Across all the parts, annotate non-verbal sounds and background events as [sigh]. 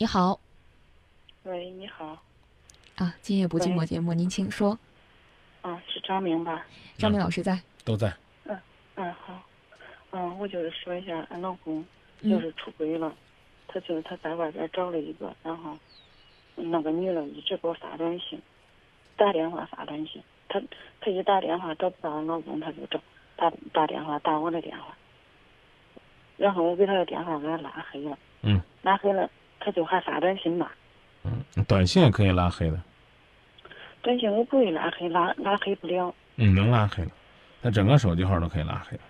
你好，喂，你好，啊，今夜不寂寞节目，您请说。啊，是张明吧？张明老师在。都在。嗯嗯，好，嗯，我就是说一下，俺老公嗯。就是出轨了，他就是他在外边找了一个，然后那个女的一直给我发短信，打电话发短信，他他一打电话找不到俺老公，他就找打打电话打我的电话，然后我给他的电话给他拉黑了，嗯，拉黑了，他就还发短信嘛，嗯，短信也可以拉黑的。短信我不会拉黑，拉拉黑不了，嗯，能拉黑的，他整个手机号都可以拉黑的。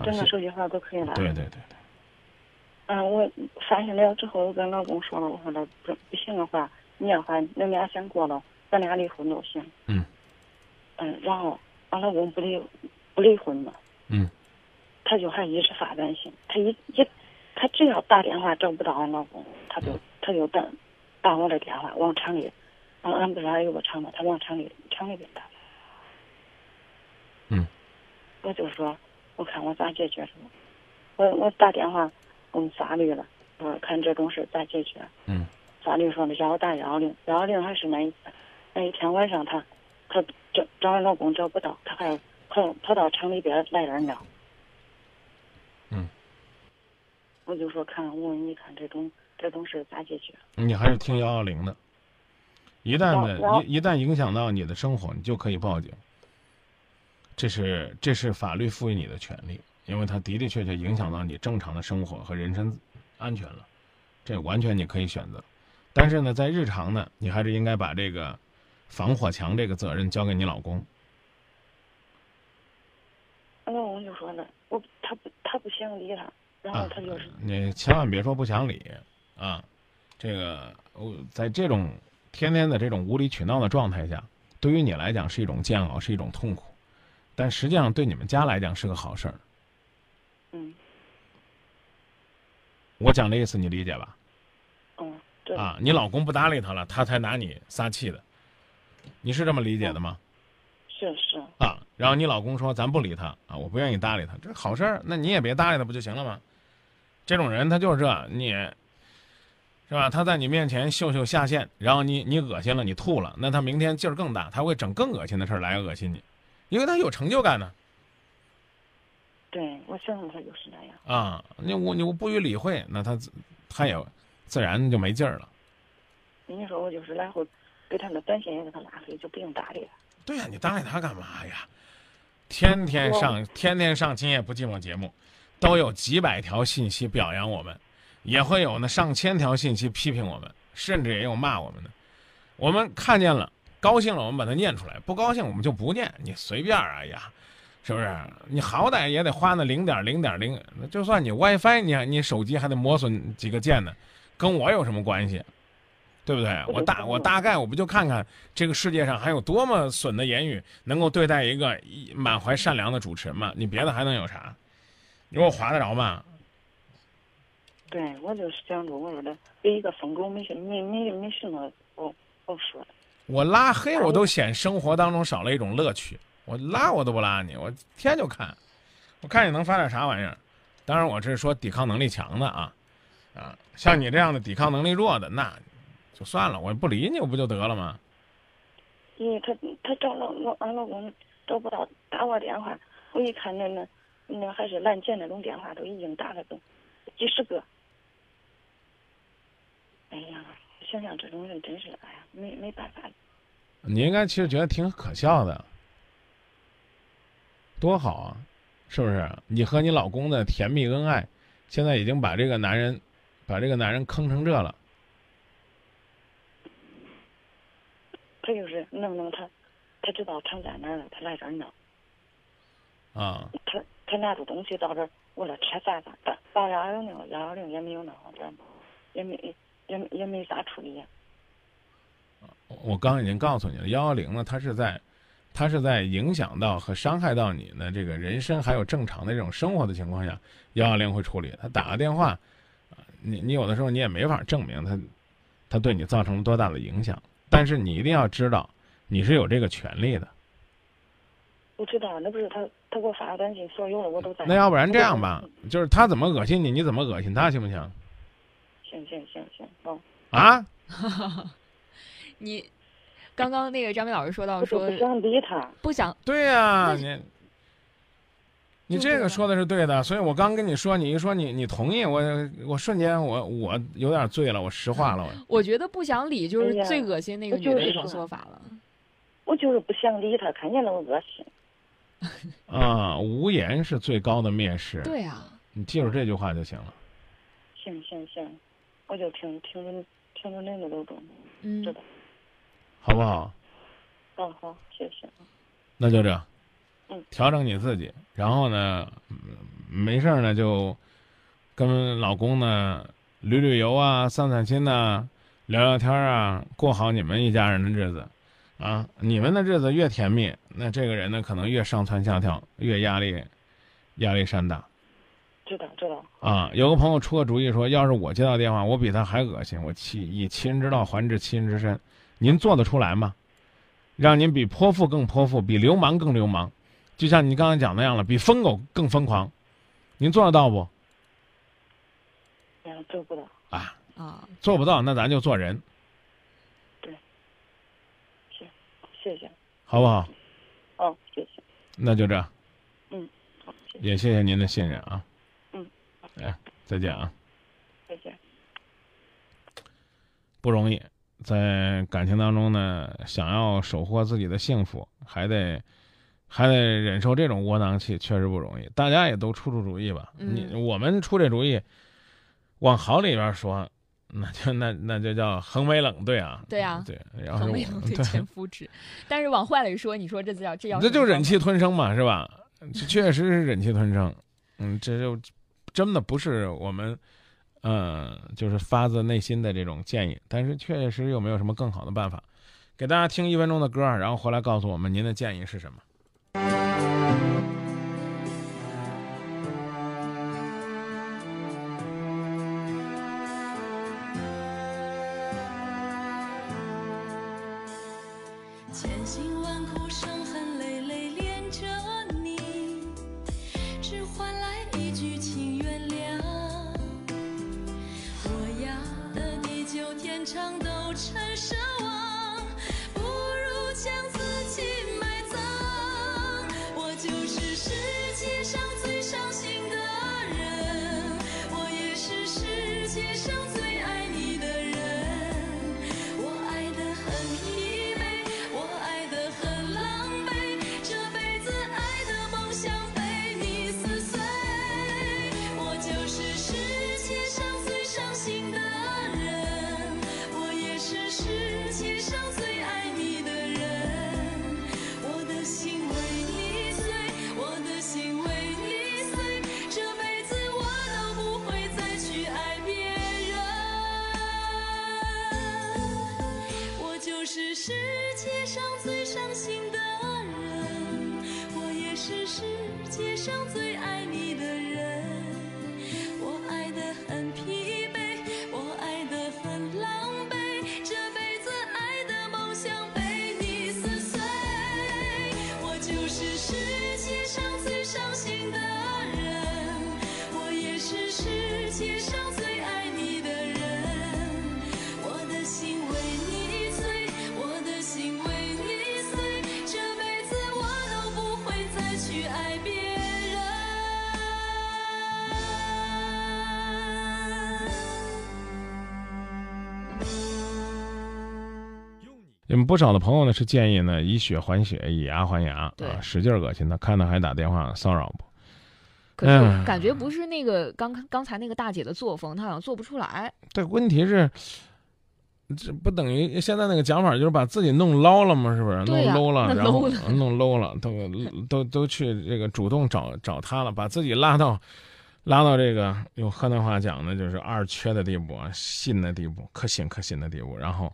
啊，整个手机号都可以拉黑。对对对对。嗯，我发现了之后，我跟老公说了，我说那不不行的话，你要话恁俩先过了，咱俩离婚都行。嗯。嗯，然后俺老公不离不离婚嘛，嗯他就还一直发短信，他一一他只要打电话找不到俺老公，他就他就打打我的电话往厂里，俺俺不是还有个厂嘛，他往厂里厂里边打。嗯。我就说，我看我咋解决什么，我我打电话问法律了。我看这种事咋解决？嗯法律说的让我打幺幺零，幺幺零还是那一那一天晚上他他找找俺老公找不到，他还跑跑到厂里边来人了。嗯，我就说看我问你看这种这种事咋解决？你还是听幺幺零的。一旦的一一旦影响到你的生活，你就可以报警。这是这是法律赋予你的权利，因为它的的确确影响到你正常的生活和人身安全了，这完全你可以选择。但是呢，在日常呢，你还是应该把这个防火墙这个责任交给你老公。俺老公就说呢，我他不他不想理他，然后啊他就是、，你千万别说不讲理啊！这个我在这种天天的这种无理取闹的状态下，对于你来讲是一种煎熬，是一种痛苦，但实际上对你们家来讲是个好事儿。嗯我讲的意思你理解吧？嗯对啊，你老公不搭理他了，他才拿你撒气的，你是这么理解的吗？是是啊，然后你老公说咱不理他啊，我不愿意搭理他，这好事儿，那你也别搭理他不就行了吗？这种人他就是这，你是吧？他在你面前秀秀下限，然后你你恶心了，你吐了，那他明天劲儿更大，他会整更恶心的事儿来恶心你，因为他有成就感呢对，我想他就是那样。啊！你我你我不予理会，那他他也自然就没劲儿了。你说我就是来回给他那短信也给他拉黑，就不用搭理他。对呀、你搭理他干嘛呀？天天上天天上今夜不寂寞节目，都有几百条信息表扬我们，也会有呢上千条信息批评我们，甚至也有骂我们的。我们看见了，高兴了我们把它念出来，不高兴我们就不念，你随便儿哎呀，是不是？你好歹也得花那零点零点零，就算你 WiFi，你你手机还得磨损几个键呢，跟我有什么关系？对不对？我大我大概我不就看看这个世界上还有多么损的言语能够对待一个满怀善良的主持人吗？你别的还能有啥？你说我划得着吗？对，我就是想着我说的，给一个疯狗没事没没没什么我我说的。我拉黑我都嫌生活当中少了一种乐趣。我拉我都不拉你，我天就看，我看你能发点啥玩意儿。当然我这是说抵抗能力强的啊，啊，像你这样的抵抗能力弱的，那就算了，我不理你，我不就得了吗？因为他他找老老俺老公找不到打我电话，我一看那那那还是拦截那种电话，都已经打了都几十个。哎呀，想想这种人真是哎呀，没没办法。你应该其实觉得挺可笑的，多好啊，是不是？你和你老公的甜蜜恩爱，现在已经把这个男人，把这个男人坑成这了。他就是弄弄他，他知道厂在哪了，他来这儿弄。啊，他拿着东西到这儿，我说车咋咋打打幺幺零，幺幺零也没有那好这儿，也没也没也没咋处理。我刚已经告诉你了，幺幺零呢，它是在，它是在影响到和伤害到你的这个人身还有正常的这种生活的情况下，幺幺零会处理。他打个电话，你你有的时候你也没法证明他，他对你造成了多大的影响。但是你一定要知道，你是有这个权利的。我知道，那不是他他给我发个短信，所有的我都在。那要不然这样吧，就是他怎么恶心你，你怎么恶心他，行不行？行行行行，哦，啊？[laughs] 你刚刚那个张明老师说到说不想理他。不想，对呀、那你你这个说的是对的，所以我刚跟你说，你一说你你同意，我我瞬间我我有点醉了，我石化了，我我觉得不想理就是最恶心那个我就是女的一种做法了。我就是不想理他，看见那么恶心。[laughs] 啊，无言是最高的蔑视，对啊，你记住这句话就行了。行行行，我就听听着听着那个刘总。嗯知道好不好？嗯好，谢谢。那就这，嗯，调整你自己，然后呢，嗯没事儿呢就跟老公呢旅旅游啊，散散心呐、聊聊天啊，过好你们一家人的日子，啊，你们的日子越甜蜜，那这个人呢可能越上蹿下跳，越压力压力山大知道知道。啊。有个朋友出个主意说，要是我接到电话，我比他还恶心，我欺以其人之道还治其人之身，您做得出来吗？让您比泼妇更泼妇，比流氓更流氓，就像你刚才讲那样了，比疯狗更疯狂，您做得到不？做不到。啊，啊，做不到，那咱就做人，谢谢。好不好？哦，谢谢。那就这，好，谢谢。也谢谢您的信任啊。嗯，哎，再见啊，再见。不容易，在感情当中呢，想要收获自己的幸福，还得还得忍受这种窝囊气，确实不容易。大家也都出出主意吧。嗯你我们出这主意，往好里边说，那就那那就叫横眉冷对啊。对啊对，然后横眉我冷对对前夫指，但是往坏里说，你说这叫这叫这就忍气吞声嘛，是吧？这 [laughs] 确实是忍气吞声。嗯，这就真的不是我们，嗯、就是发自内心的这种建议，但是确实有没有什么更好的办法？给大家听一分钟的歌，然后回来告诉我们您的建议是什么。千辛万苦，伤痕累累，恋着你，只换来一句请原谅。我要的地久天长都成奢是世界上最伤心的人，我也是世界上最爱你的人。你们不少的朋友呢是建议呢以血还血，以牙还牙，使劲恶心他，看他还打电话骚扰不？可是嗯感觉不是那个刚刚才那个大姐的作风，她好像做不出来。这问题是，这不等于现在那个讲法就是把自己弄捞了吗？是不是？弄 low 了，[laughs] 那然后 low 弄 low 了，都都都去这个主动找找他了，把自己拉到拉到这个用河南话讲的就是二缺的地步啊，信的地步，可信可信的地步，然后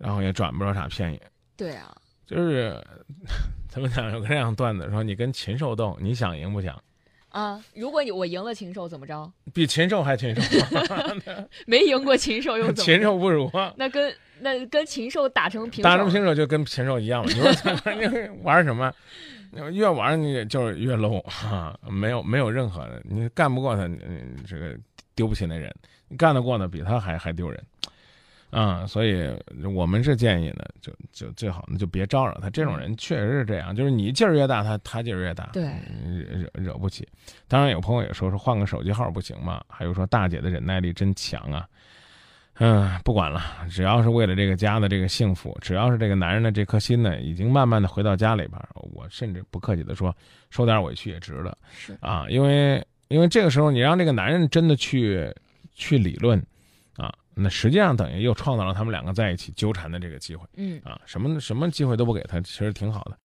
然后也转不着啥便宜。对啊，就是 [laughs] 怎么讲？有个这样段子说，你跟禽兽斗，你想赢不想？啊，如果你我赢了禽兽怎么着？比禽兽还禽兽 [laughs] [laughs] 没赢过禽兽又怎么着？禽兽不如啊！那跟那跟禽兽打成平手，打成平手就跟禽兽一样了。你说你玩什么？越玩你就是越 low 啊！没有没有任何的，你干不过他，你你这个丢不起那人，你干得过呢，比他还还丢人。啊、所以我们是建议呢，就就最好呢就别招惹他。这种人确实是这样，就是你劲儿越大，他他劲儿越大，对嗯惹惹惹不起。当然有朋友也说说换个手机号不行吗？还有说大姐的忍耐力真强啊。嗯，不管了，只要是为了这个家的这个幸福，只要是这个男人的这颗心呢，已经慢慢的回到家里边儿，我甚至不客气的说，受点委屈也值了是啊，因为因为这个时候你让这个男人真的去去理论啊，那实际上等于又创造了他们两个在一起纠缠的这个机会嗯啊，什么什么机会都不给他，其实挺好的。